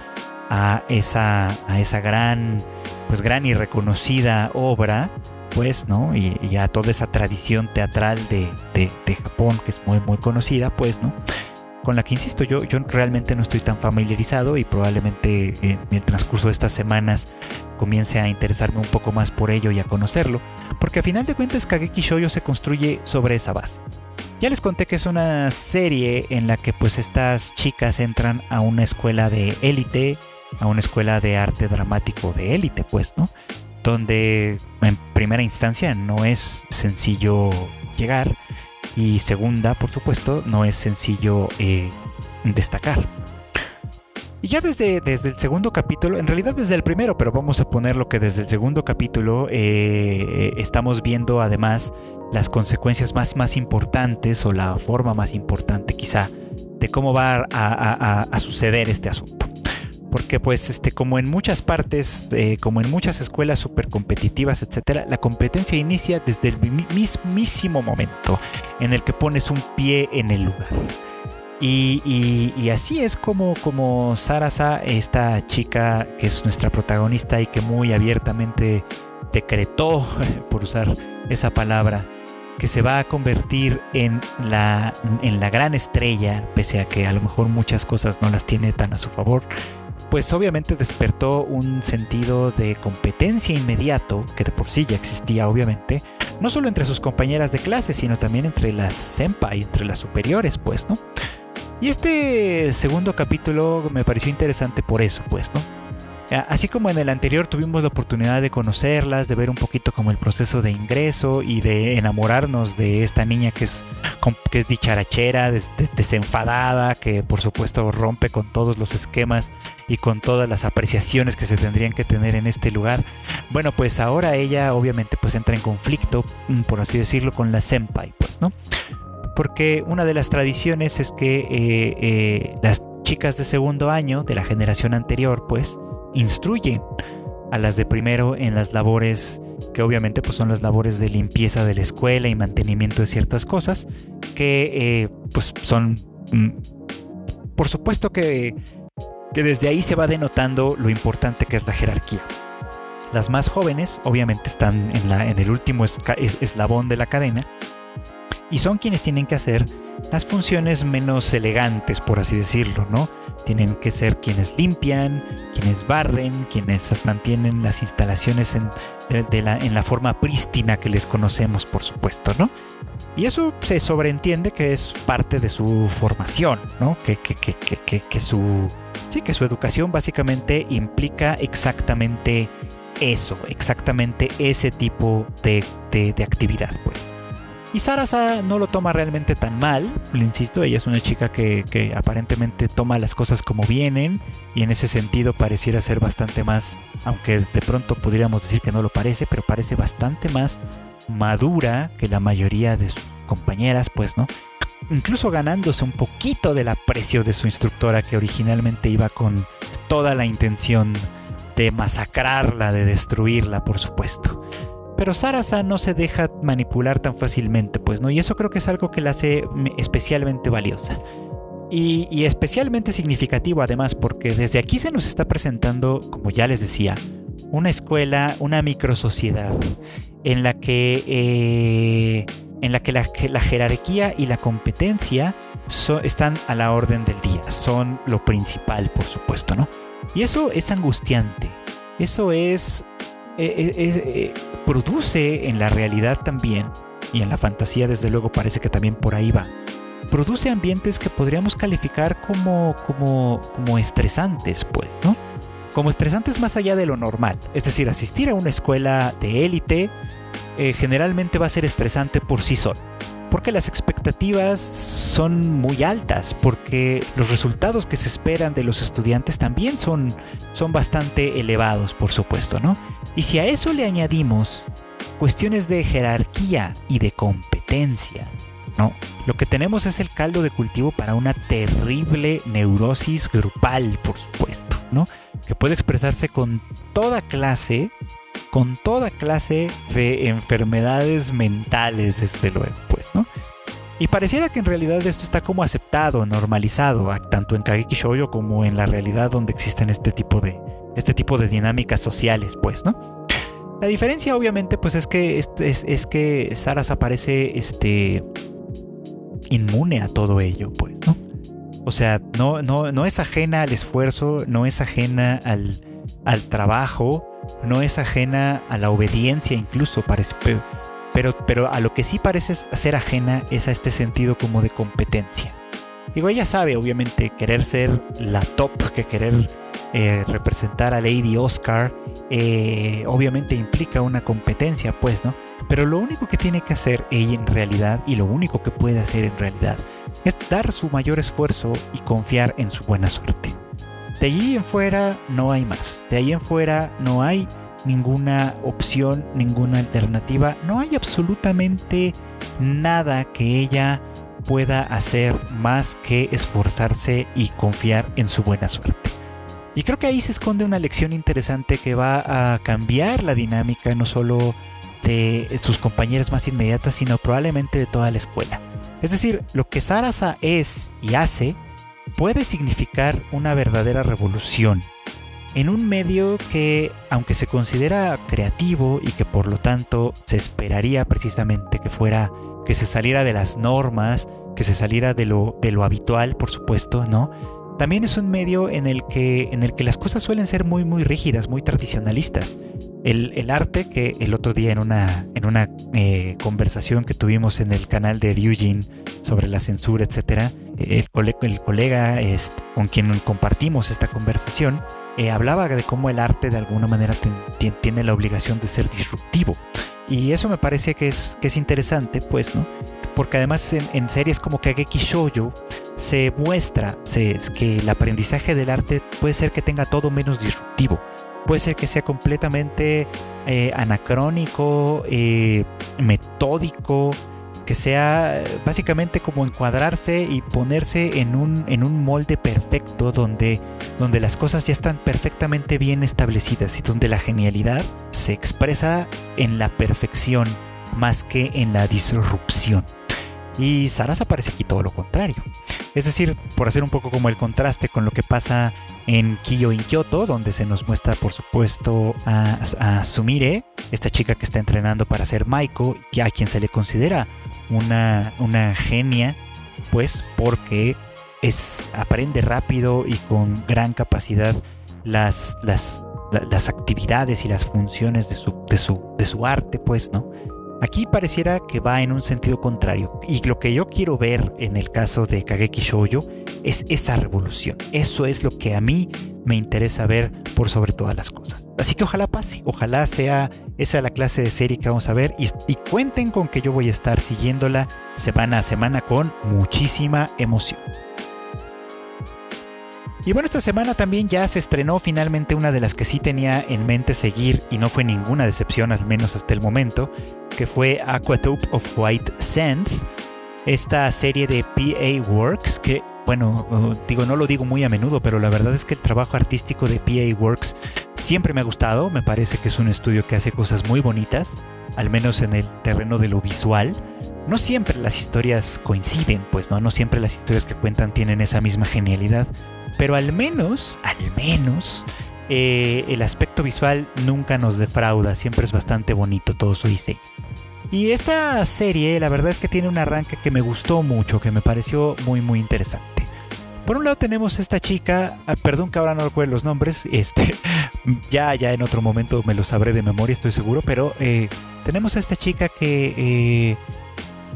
a esa, a esa gran, pues gran y reconocida obra, pues, ¿no? Y, a toda esa tradición teatral de, de, Japón que es muy, muy conocida, pues, ¿no? Con la que insisto, yo, yo realmente no estoy tan familiarizado y probablemente en el transcurso de estas semanas comience a interesarme un poco más por ello y a conocerlo, porque a final de cuentas Kageki Shoujo se construye sobre esa base. Ya les conté que es una serie en la que pues estas chicas entran a una escuela de élite, a una escuela de arte dramático de élite, pues, ¿no? Donde en primera instancia no es sencillo llegar y segunda, por supuesto, no es sencillo eh, destacar. Y ya desde, desde el segundo capítulo, en realidad desde el primero, pero vamos a ponerlo que desde el segundo capítulo eh, estamos viendo además las consecuencias más, más importantes o la forma más importante quizá de cómo va a, suceder este asunto. Porque pues este, como en muchas partes, eh, como en muchas escuelas súper competitivas, etcétera, la competencia inicia desde el mismísimo momento en el que pones un pie en el lugar. Y, así es como, como Sarasa, esta chica que es nuestra protagonista y que muy abiertamente decretó, por usar esa palabra, que se va a convertir en la, en la gran estrella, pese a que a lo mejor muchas cosas no las tiene tan a su favor, pues obviamente despertó un sentido de competencia inmediato, que de por sí ya existía obviamente, no solo entre sus compañeras de clase, sino también entre las senpai, entre las superiores, pues, ¿no? Y este segundo capítulo me pareció interesante por eso, pues, ¿no? Así como en el anterior tuvimos la oportunidad de conocerlas, de ver un poquito como el proceso de ingreso y de enamorarnos de esta niña que es, que es dicharachera, desenfadada, que por supuesto rompe con todos los esquemas y con todas las apreciaciones que se tendrían que tener en este lugar. Bueno, pues ahora ella obviamente pues entra en conflicto, mm, por así decirlo, con la senpai, pues, ¿no? Porque una de las tradiciones es que eh, eh, las chicas de segundo año de la generación anterior, pues, instruyen a las de primero en las labores que obviamente pues son las labores de limpieza de la escuela y mantenimiento de ciertas cosas que eh, pues son mm, por supuesto que, que desde ahí se va denotando lo importante que es la jerarquía. Las más jóvenes obviamente están en, la, en el último eslabón de la cadena y son quienes tienen que hacer las funciones menos elegantes, por así decirlo, ¿no? Tienen que ser quienes limpian, quienes barren, quienes mantienen las instalaciones en, la, forma prístina que les conocemos, por supuesto, ¿no? Y eso se sobreentiende que es parte de su formación, ¿no? Que, que, que, que su, sí, que su educación básicamente implica exactamente eso, exactamente ese tipo de, de, de actividad, pues. Y Sarasa no lo toma realmente tan mal, le insisto, ella es una chica que, que, aparentemente toma las cosas como vienen y en ese sentido pareciera ser bastante más, aunque de pronto podríamos decir que no lo parece, pero parece bastante más madura que la mayoría de sus compañeras, pues, ¿no? Incluso ganándose un poquito del aprecio de su instructora que originalmente iba con toda la intención de masacrarla, de destruirla, por supuesto. Pero Sarasa no se deja manipular tan fácilmente, pues, ¿no? Y eso creo que es algo que la hace especialmente valiosa. Y, especialmente significativo además, porque desde aquí se nos está presentando, como ya les decía, una escuela, una microsociedad, en la que, eh, en la, que la, jerarquía y la competencia están a la orden del día, son lo principal, por supuesto, ¿no? Y eso es angustiante, eso es eh, eh, eh, produce en la realidad también, y en la fantasía desde luego parece que también por ahí va, produce ambientes que podríamos calificar como, como, como estresantes, pues, ¿no? Como estresantes más allá de lo normal. Es decir, asistir a una escuela de élite generalmente va a ser estresante por sí solo porque las expectativas son muy altas, porque los resultados que se esperan de los estudiantes también son, son bastante elevados, por supuesto, ¿no? Y si a eso le añadimos cuestiones de jerarquía y de competencia, ¿no? Lo que tenemos es el caldo de cultivo para una terrible neurosis grupal, por supuesto, ¿no? Que puede expresarse con toda clase con toda clase de enfermedades mentales, desde luego, pues, ¿no? Y pareciera que en realidad esto está como aceptado, normalizado, tanto en Kageki Shoujo como en la realidad donde existen este tipo de, este tipo de dinámicas sociales, pues, ¿no? La diferencia, obviamente, pues es que, es, es, que Saras aparece este, inmune a todo ello, pues, ¿no? O sea, no, no, no es ajena al esfuerzo, no es ajena al, al trabajo, no es ajena a la obediencia incluso, parece, pero, pero a lo que sí parece ser ajena es a este sentido como de competencia. Digo, ella sabe obviamente querer ser la top, que querer eh, representar a Lady Oscar, eh, obviamente implica una competencia, pues, ¿no? Pero lo único que tiene que hacer ella en realidad, y lo único que puede hacer en realidad, es dar su mayor esfuerzo y confiar en su buena suerte. De allí en fuera no hay más. De ahí en fuera no hay ninguna opción, ninguna alternativa. No hay absolutamente nada que ella pueda hacer más que esforzarse y confiar en su buena suerte. Y creo que ahí se esconde una lección interesante que va a cambiar la dinámica no solo de sus compañeras más inmediatas, sino probablemente de toda la escuela. Es decir, lo que Sarasa es y hace puede significar una verdadera revolución en un medio que, aunque se considera creativo y que por lo tanto se esperaría precisamente que fuera, que se saliera de las normas, que se saliera de lo, de lo habitual, por supuesto, ¿no? También es un medio en el que, en el que las cosas suelen ser muy, muy rígidas, muy tradicionalistas. El, arte que el otro día en una, en una eh, conversación que tuvimos en el canal de Ryujin sobre la censura, etcétera, el, colega este, con quien compartimos esta conversación eh, hablaba de cómo el arte de alguna manera tiene la obligación de ser disruptivo. Y eso me parece que es, que es interesante, pues, ¿no? Porque además en, series como Kageki Shoujo se muestra que el aprendizaje del arte puede ser que tenga todo menos disruptivo. Puede ser que sea completamente eh, anacrónico, eh, metódico, que sea básicamente como encuadrarse y ponerse en un, en un molde perfecto donde, donde las cosas ya están perfectamente bien establecidas y donde la genialidad se expresa en la perfección más que en la disrupción. Y Sarasa parece aquí todo lo contrario. Es decir, por hacer un poco como el contraste con lo que pasa en Kiyo in Kyoto, donde se nos muestra por supuesto a, Sumire, esta chica que está entrenando para ser Maiko, a quien se le considera una, una genia, pues porque es, aprende rápido y con gran capacidad las, las, las actividades y las funciones de su, de su, de su arte, pues, ¿no? Aquí pareciera que va en un sentido contrario. Y lo que yo quiero ver en el caso de Kageki Shoujo es esa revolución. Eso es lo que a mí me interesa ver por sobre todas las cosas. Así que ojalá pase, ojalá sea esa la clase de serie que vamos a ver y, y cuenten con que yo voy a estar siguiéndola semana a semana con muchísima emoción. Y bueno, esta semana también ya se estrenó finalmente una de las que sí tenía en mente seguir y no fue ninguna decepción, al menos hasta el momento, que fue Aquatope of White Sand, esta serie de PA Works que, bueno, digo, no lo digo muy a menudo, pero la verdad es que el trabajo artístico de PA Works siempre me ha gustado, me parece que es un estudio que hace cosas muy bonitas, al menos en el terreno de lo visual. No siempre las historias coinciden, pues no, no siempre las historias que cuentan tienen esa misma genialidad, pero al menos, al menos, eh, el aspecto visual nunca nos defrauda, siempre es bastante bonito todo su diseño. Y esta serie, la verdad es que tiene un arranque que me gustó mucho, que me pareció muy, muy interesante. Por un lado tenemos esta chica, ah, perdón que ahora no recuerdo los nombres, este, ya, ya en otro momento me lo sabré de memoria, estoy seguro, pero eh, tenemos a esta chica que, eh,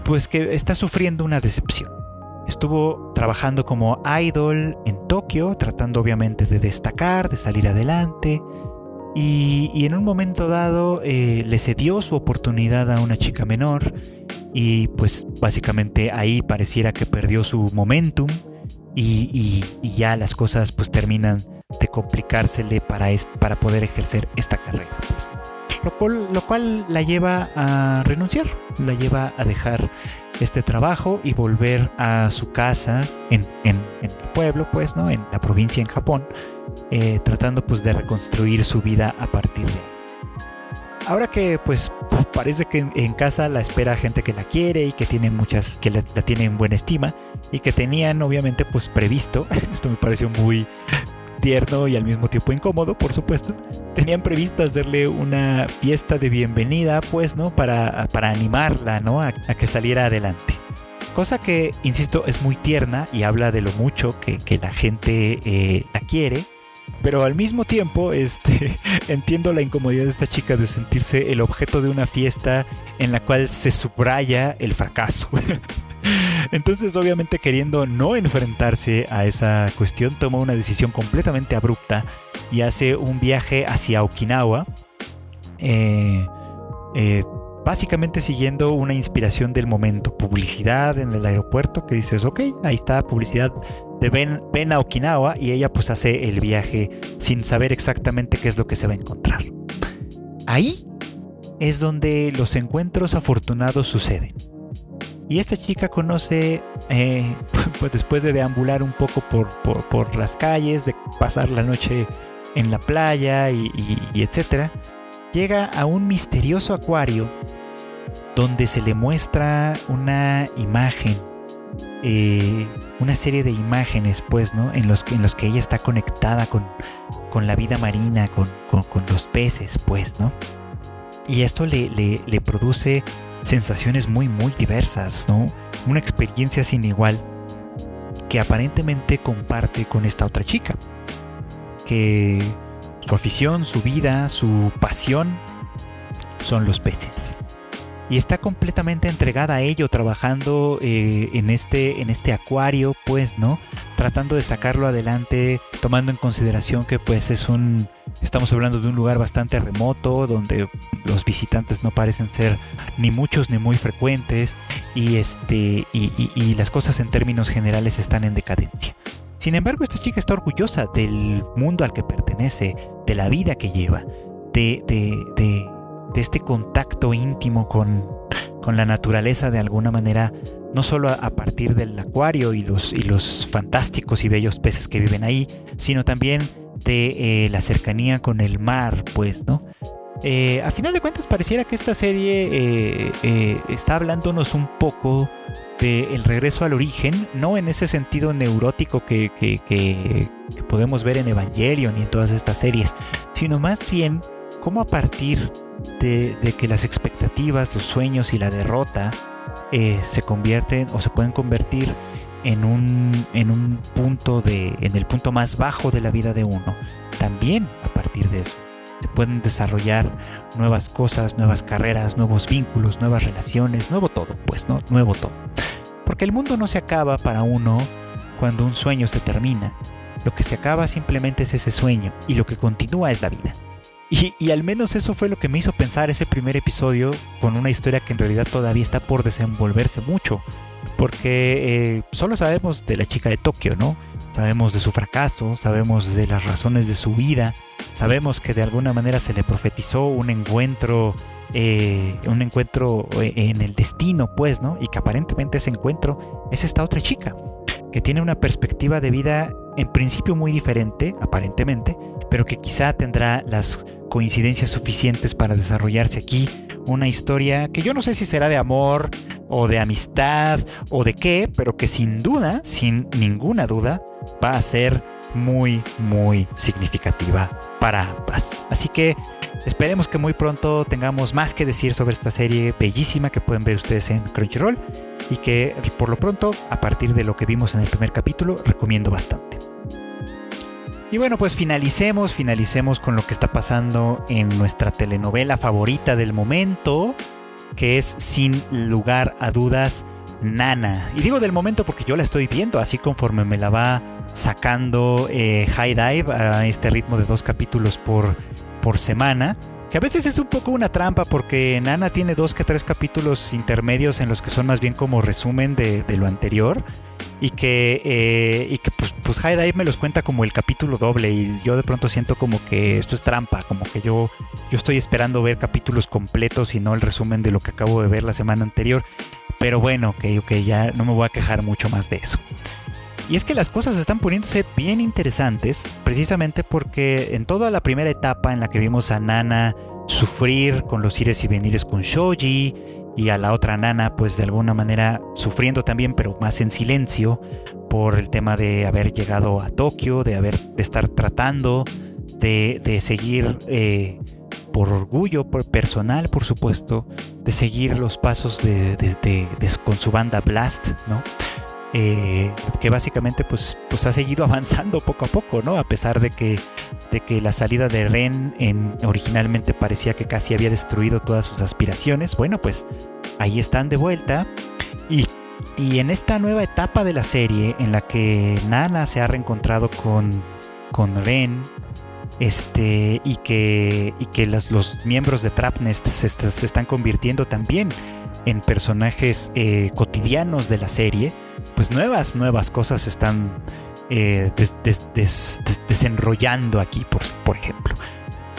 pues que está sufriendo una decepción. Estuvo trabajando como idol en Tokio, tratando obviamente de destacar, de salir adelante. Y, en un momento dado eh, le cedió su oportunidad a una chica menor y pues básicamente ahí pareciera que perdió su momentum y, ya las cosas pues terminan de complicársele para, para poder ejercer esta carrera. Pues. Lo cual la lleva a renunciar, la lleva a dejar este trabajo y volver a su casa en, el pueblo, pues, ¿no? En la provincia en Japón, eh, tratando pues de reconstruir su vida a partir de. Ahora que pues parece que en, casa la espera gente que la quiere y que tiene muchas, que la tiene en buena estima y que tenían obviamente pues previsto, esto me pareció muy, tierno y al mismo tiempo incómodo, por supuesto. Tenían previsto hacerle una fiesta de bienvenida, pues, ¿no? Para, para animarla, ¿no? A, que saliera adelante. Cosa que, insisto, es muy tierna y habla de lo mucho que, la gente eh, la quiere. Pero al mismo tiempo, este, entiendo la incomodidad de esta chica de sentirse el objeto de una fiesta en la cual se subraya el fracaso. Entonces, obviamente, queriendo no enfrentarse a esa cuestión, toma una decisión completamente abrupta y hace un viaje hacia Okinawa. Eh, eh, básicamente siguiendo una inspiración del momento, publicidad en el aeropuerto, que dices, ok, ahí está, publicidad de ven, a Okinawa y ella pues hace el viaje sin saber exactamente qué es lo que se va a encontrar. Ahí es donde los encuentros afortunados suceden. Y esta chica conoce, eh, pues después de deambular un poco por, las calles, de pasar la noche en la playa y, etcétera, llega a un misterioso acuario donde se le muestra una imagen, eh, una serie de imágenes, pues, ¿no? En los que, en los que ella está conectada con, la vida marina, con, los peces, pues, ¿no? Y esto le, le produce sensaciones muy muy diversas, ¿no? Una experiencia sin igual que aparentemente comparte con esta otra chica. Que su afición, su vida, su pasión son los peces y está completamente entregada a ello, trabajando eh, en, este, en este acuario, pues, ¿no? Tratando de sacarlo adelante, tomando en consideración que pues es un, estamos hablando de un lugar bastante remoto, donde los visitantes no parecen ser ni muchos ni muy frecuentes, y, este, y, las cosas en términos generales están en decadencia. Sin embargo, esta chica está orgullosa del mundo al que pertenece, de la vida que lleva, de, este contacto íntimo con, la naturaleza de alguna manera, no solo a, partir del acuario y los fantásticos y bellos peces que viven ahí, sino también de eh, la cercanía con el mar, pues, ¿no? Eh, a final de cuentas pareciera que esta serie eh, está hablándonos un poco del el regreso al origen, no en ese sentido neurótico que, podemos ver en Evangelion y en todas estas series, sino más bien cómo a partir de, que las expectativas, los sueños y la derrota se convierten o se pueden convertir en un, en un punto de, en el punto más bajo de la vida de uno. También a partir de eso. se pueden desarrollar nuevas cosas, nuevas carreras, nuevos vínculos, nuevas relaciones, nuevo todo, pues, ¿no? Nuevo todo. Porque el mundo no se acaba para uno cuando un sueño se termina. Lo que se acaba simplemente es ese sueño y lo que continúa es la vida. Y, al menos eso fue lo que me hizo pensar ese primer episodio con una historia que en realidad todavía está por desenvolverse mucho. Porque eh, solo sabemos de la chica de Tokio, ¿no? Sabemos de su fracaso, sabemos de las razones de su vida, sabemos que de alguna manera se le profetizó un encuentro, eh, un encuentro eh, en el destino, pues, ¿no? Y que aparentemente ese encuentro es esta otra chica, que tiene una perspectiva de vida en principio muy diferente, aparentemente, pero que quizá tendrá las coincidencias suficientes para desarrollarse aquí una historia que yo no sé si será de amor o de amistad o de qué, pero que sin duda, sin ninguna duda, va a ser muy, muy significativa para ambas. Así que esperemos que muy pronto tengamos más que decir sobre esta serie bellísima que pueden ver ustedes en Crunchyroll y que por lo pronto, a partir de lo que vimos en el primer capítulo, recomiendo bastante. Y bueno, pues finalicemos, finalicemos con lo que está pasando en nuestra telenovela favorita del momento, que es sin lugar a dudas Nana. Y digo del momento porque yo la estoy viendo, así conforme me la va sacando eh, High Dive a este ritmo de dos capítulos por, por semana. Que a veces es un poco una trampa porque Nana tiene dos que tres capítulos intermedios en los que son más bien como resumen de, lo anterior y que, eh, y que pues, pues High me los cuenta como el capítulo doble y yo de pronto siento como que esto es trampa, como que yo, yo estoy esperando ver capítulos completos y no el resumen de lo que acabo de ver la semana anterior. Pero bueno, que okay, ya no me voy a quejar mucho más de eso. Y es que las cosas están poniéndose bien interesantes, precisamente porque en toda la primera etapa en la que vimos a Nana sufrir con los ires y venires con Shoji, y a la otra nana pues de alguna manera sufriendo también pero más en silencio por el tema de haber llegado a Tokio, de haber de estar tratando de, de seguir eh, por orgullo por personal por supuesto de seguir los pasos de, de, con su banda Blast, ¿no? Eh, que básicamente pues, pues ha seguido avanzando poco a poco, ¿no? A pesar de que, de que la salida de Ren en, originalmente parecía que casi había destruido todas sus aspiraciones. Bueno, pues ahí están de vuelta. Y, y en esta nueva etapa de la serie, en la que Nana se ha reencontrado con, con Ren, este, y que, y que los, los miembros de Trapnest se, se, están convirtiendo también en personajes eh, cotidianos de la serie pues nuevas, nuevas cosas están eh, desenrollando aquí, por, por ejemplo.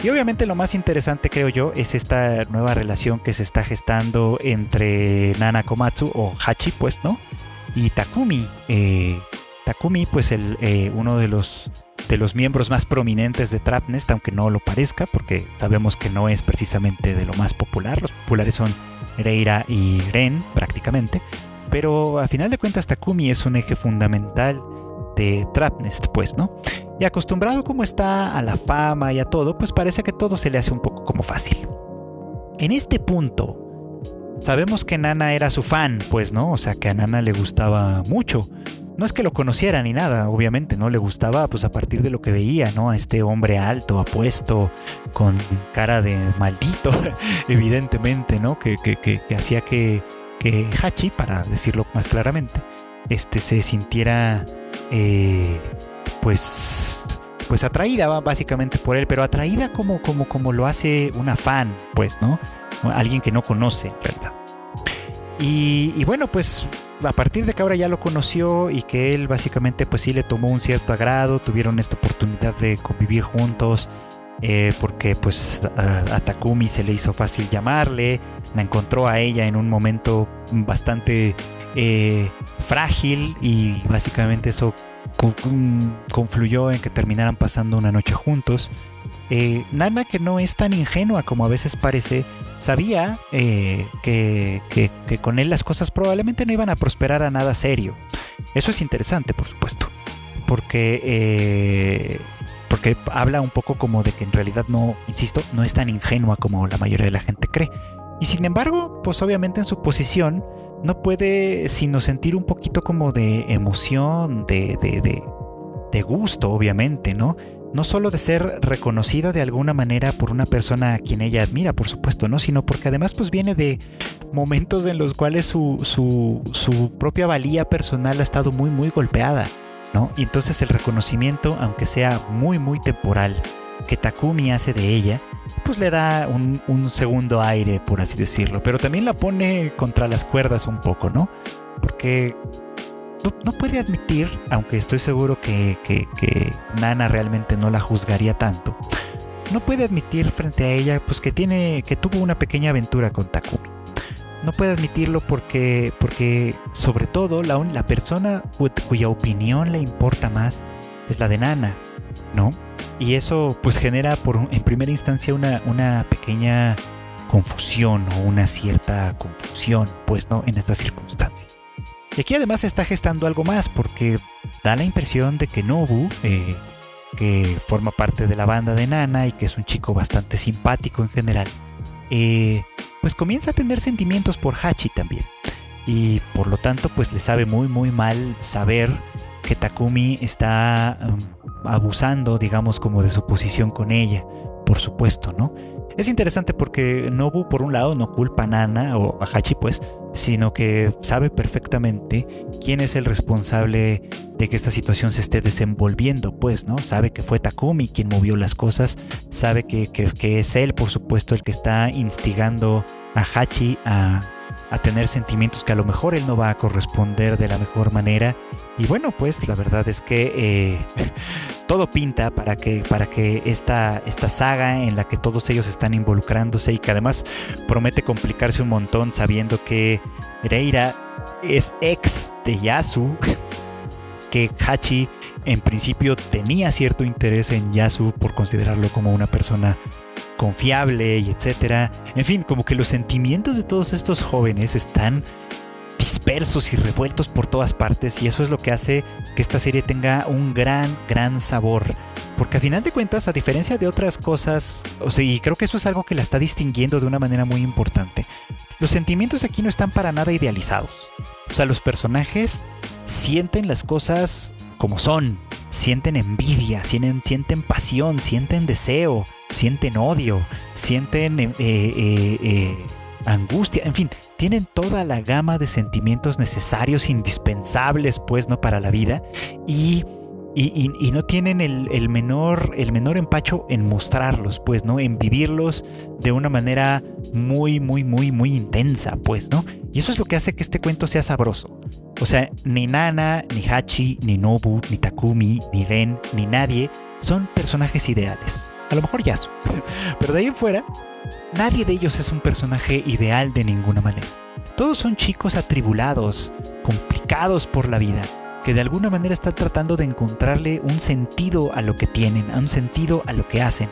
Y obviamente lo más interesante, creo yo, es esta nueva relación que se está gestando entre Nana Komatsu o Hachi, pues, ¿no? Y Takumi. Eh, Takumi, pues, el, uno de los, de los miembros más prominentes de Trapnest, aunque no lo parezca, porque sabemos que no es precisamente de lo más popular. Los populares son Reira y Ren, prácticamente. Pero a final de cuentas Takumi es un eje fundamental de Trapnest, pues, ¿no? Y acostumbrado como está a la fama y a todo, pues parece que todo se le hace un poco como fácil. En este punto, sabemos que Nana era su fan, pues, ¿no? O sea, que a Nana le gustaba mucho. No es que lo conociera ni nada, obviamente, ¿no? Le gustaba, pues, a partir de lo que veía, ¿no? A este hombre alto, apuesto, con cara de maldito, evidentemente, ¿no? Que, que, que, hacía que que Hachi, para decirlo más claramente, este, se sintiera eh, pues, pues atraída básicamente por él, pero atraída como, como, como lo hace una fan, pues, ¿no? Alguien que no conoce, ¿verdad? Y, bueno, pues a partir de que ahora ya lo conoció y que él básicamente pues sí le tomó un cierto agrado, tuvieron esta oportunidad de convivir juntos, eh, porque pues a, Takumi se le hizo fácil llamarle, la encontró a ella en un momento bastante eh, frágil y básicamente eso confluyó en que terminaran pasando una noche juntos. Eh, Nana, que no es tan ingenua como a veces parece, sabía que, que, con él las cosas probablemente no iban a prosperar a nada serio. Eso es interesante, por supuesto, porque porque habla un poco como de que en realidad no, insisto, no es tan ingenua como la mayoría de la gente cree. Y sin embargo, pues obviamente en su posición no puede sino sentir un poquito como de emoción, de, de, de, de gusto, obviamente, ¿no? No solo de ser reconocida de alguna manera por una persona a quien ella admira, por supuesto, ¿no? Sino porque además pues viene de momentos en los cuales su, su, su propia valía personal ha estado muy, muy golpeada, ¿no? Y entonces el reconocimiento, aunque sea muy, muy temporal, que Takumi hace de ella, pues le da un, un, segundo aire, por así decirlo. Pero también la pone contra las cuerdas un poco, ¿no? Porque no, puede admitir, aunque estoy seguro que, Nana realmente no la juzgaría tanto, no puede admitir frente a ella pues que tiene que tuvo una pequeña aventura con Takumi. No puede admitirlo porque, porque sobre todo la, la persona cuya opinión le importa más es la de Nana, ¿no? Y eso pues genera por, en primera instancia una, una pequeña confusión o una cierta confusión, pues, ¿no? En estas circunstancias. Y aquí además se está gestando algo más porque da la impresión de que Nobu, eh, que forma parte de la banda de Nana y que es un chico bastante simpático en general, eh, pues comienza a tener sentimientos por Hachi también. Y por lo tanto pues le sabe muy muy mal saber que Takumi está um, abusando digamos como de su posición con ella, por supuesto, ¿no? Es interesante porque Nobu por un lado no culpa a Nana o a Hachi pues sino que sabe perfectamente quién es el responsable de que esta situación se esté desenvolviendo, pues, ¿no? Sabe que fue Takumi quien movió las cosas, sabe que, que es él, por supuesto, el que está instigando a Hachi a, a tener sentimientos que a lo mejor él no va a corresponder de la mejor manera. Y bueno, pues la verdad es que eh, todo pinta para que, para que esta, esta saga en la que todos ellos están involucrándose y que además promete complicarse un montón sabiendo que Reira es ex de Yasu, que Hachi en principio tenía cierto interés en Yasu por considerarlo como una persona confiable y etcétera. En fin, como que los sentimientos de todos estos jóvenes están dispersos y revueltos por todas partes y eso es lo que hace que esta serie tenga un gran, gran sabor. Porque a final de cuentas, a diferencia de otras cosas, o sea, y creo que eso es algo que la está distinguiendo de una manera muy importante, los sentimientos aquí no están para nada idealizados. O sea, los personajes sienten las cosas como son, sienten envidia, sienten, sienten pasión, sienten deseo, sienten odio, sienten eh, eh, eh, angustia, en fin, tienen toda la gama de sentimientos necesarios, indispensables, pues, ¿no? Para la vida y y, no tienen el, menor, el menor empacho en mostrarlos, pues, ¿no? En vivirlos de una manera muy, muy, muy, muy intensa, pues, ¿no? Y eso es lo que hace que este cuento sea sabroso. O sea, ni Nana, ni Hachi, ni Nobu, ni Takumi, ni Ren, ni nadie son personajes ideales. A lo mejor Yasu. Pero de ahí en fuera, nadie de ellos es un personaje ideal de ninguna manera. Todos son chicos atribulados, complicados por la vida que de alguna manera están tratando de encontrarle un sentido a lo que tienen, un sentido a lo que hacen.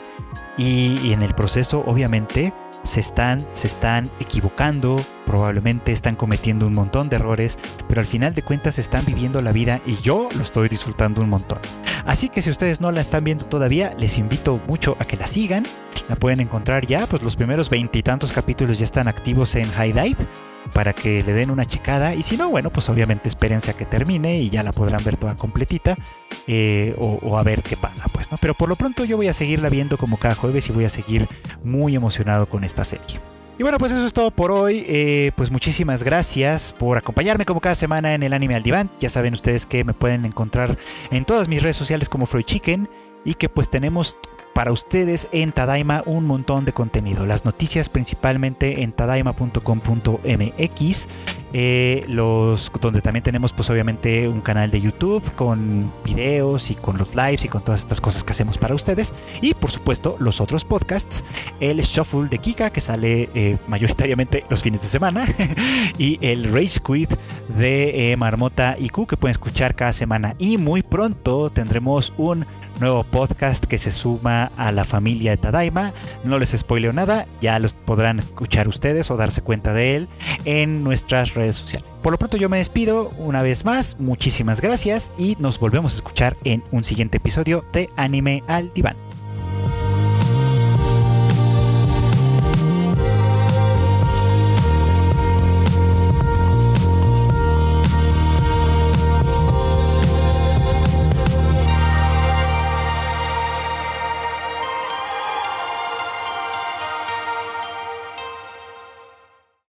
Y, en el proceso, obviamente, se están, se están equivocando, probablemente están cometiendo un montón de errores, pero al final de cuentas están viviendo la vida y yo lo estoy disfrutando un montón. Así que si ustedes no la están viendo todavía, les invito mucho a que la sigan. La pueden encontrar ya, pues los primeros veintitantos capítulos ya están activos en High Dive para que le den una checada. Y si no, bueno, pues obviamente espérense a que termine y ya la podrán ver toda completita eh, o, a ver qué pasa, pues, ¿no? Pero por lo pronto yo voy a seguirla viendo como cada jueves y voy a seguir muy emocionado con esta serie. Y bueno, pues eso es todo por hoy. Eh, pues muchísimas gracias por acompañarme como cada semana en el anime al diván. Ya saben ustedes que me pueden encontrar en todas mis redes sociales como Freud Chicken y que pues tenemos para ustedes en Tadaima un montón de contenido. Las noticias principalmente en tadaima.com.mx, eh, los, donde también tenemos pues obviamente un canal de YouTube con videos y con los lives y con todas estas cosas que hacemos para ustedes. Y por supuesto los otros podcasts, el Shuffle de Kika que sale eh, mayoritariamente los fines de semana y el Rage Quit de eh, Marmota IQ que pueden escuchar cada semana. Y muy pronto tendremos un nuevo podcast que se suma a la familia de Tadaima. No les spoileo nada, ya los podrán escuchar ustedes o darse cuenta de él en nuestras redes sociales. Por lo pronto yo me despido una vez más, muchísimas gracias y nos volvemos a escuchar en un siguiente episodio de Anime al Diván.